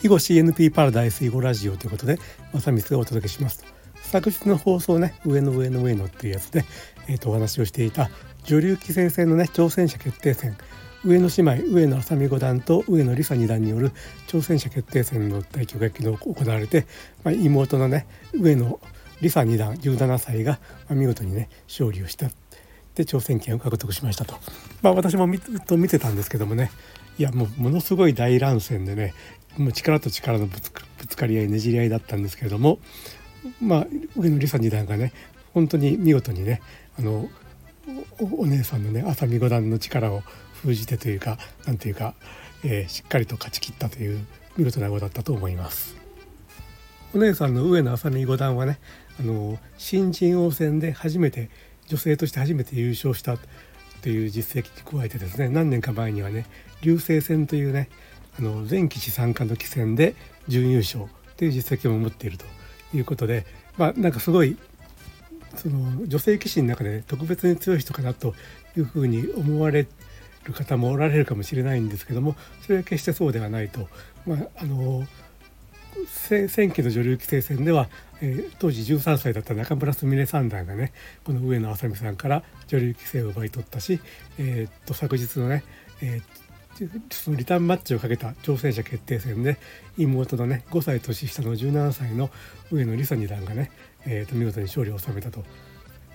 囲碁 CNP パラダイス囲碁ラジオということで正光がお届けします。昨日の放送ね上の上の上のっていうやつで、えー、とお話をしていた女流棋聖戦のね挑戦者決定戦。上野姉妹上野愛美五段と上野梨沙二段による挑戦者決定戦の対局が昨日行われて、まあ、妹のね上野梨沙二段17歳が、まあ、見事にね勝利をした。で挑戦権を獲得しましたと、まあ、私も見と見てたんですけどもねいやもうものすごい大乱戦でねもう力と力のぶつかり合いねじり合いだったんですけれどもまあ上野梨沙二段がね本当に見事にねあのお姉さんのね浅見五段の力を封じてというか何ていうか、えー、しっかりと勝ち切ったという見事な碁だったと思います。お姉さんの上野浅見五段はねあの新人王戦で初めて女性として初めて優勝したという実績に加えてですね何年か前にはね流星戦というねあの全棋士参加の棋戦で準優勝という実績を持っているということでまあなんかすごいその女性棋士の中で特別に強い人かなというふうに思われる方もおられるかもしれないんですけどもそれは決してそうではないと。まあ、あの戦期の女流棋聖戦では、えー、当時13歳だった中村すみれ三段がねこの上野愛咲美さんから女流棋聖を奪い取ったし、えー、っと昨日のね、えー、そのリターンマッチをかけた挑戦者決定戦で妹のね5歳年下の17歳の上野梨沙二段がね、えー、と見事に勝利を収めたと。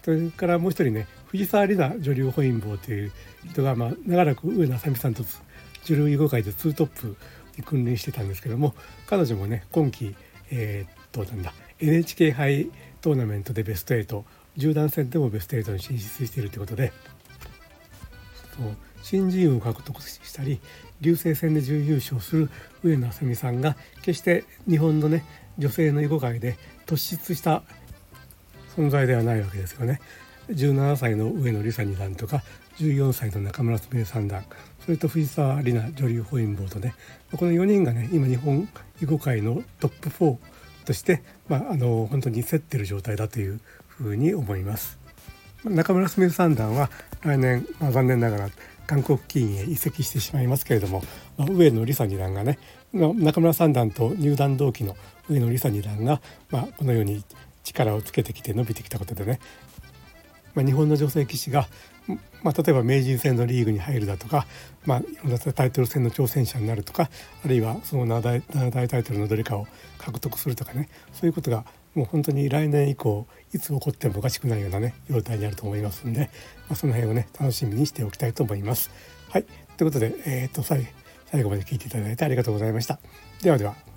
それからもう一人ね藤沢里奈女流本因坊という人が、まあ、長らく上野愛咲美さんと女流囲碁界でツートップに君臨してたんですけども彼女もね今季、えー、っとなんだ NHK 杯トーナメントでベスト8十段戦でもベスト8に進出しているということで新人王を獲得したり流星戦で準優勝する上野愛美さんが決して日本のね女性の囲碁界で突出した存在ではないわけですよね。17歳の上野梨沙二段とか14歳の中村澄三段それと藤沢里奈女流本因坊とねこの4人がね今日本囲碁界のトップ4として、まあ、あの本当に競ってる状態だというふうに思います。中村澄三段は来年、まあ、残念ながら韓国棋院へ移籍してしまいますけれども、まあ、上野梨沙二段がね中村三段と入団同期の上野梨沙二段が、まあ、このように力をつけてきて伸びてきたことでねまあ、日本の女性棋士が、まあ、例えば名人戦のリーグに入るだとか、まあ、いろんなタイトル戦の挑戦者になるとかあるいはその7大タイトルのどれかを獲得するとかねそういうことがもう本当に来年以降いつ起こってもおかしくないようなね状態にあると思いますんで、まあ、その辺をね楽しみにしておきたいと思います。はいということで、えー、っと最後まで聞いていただいてありがとうございました。ではでは。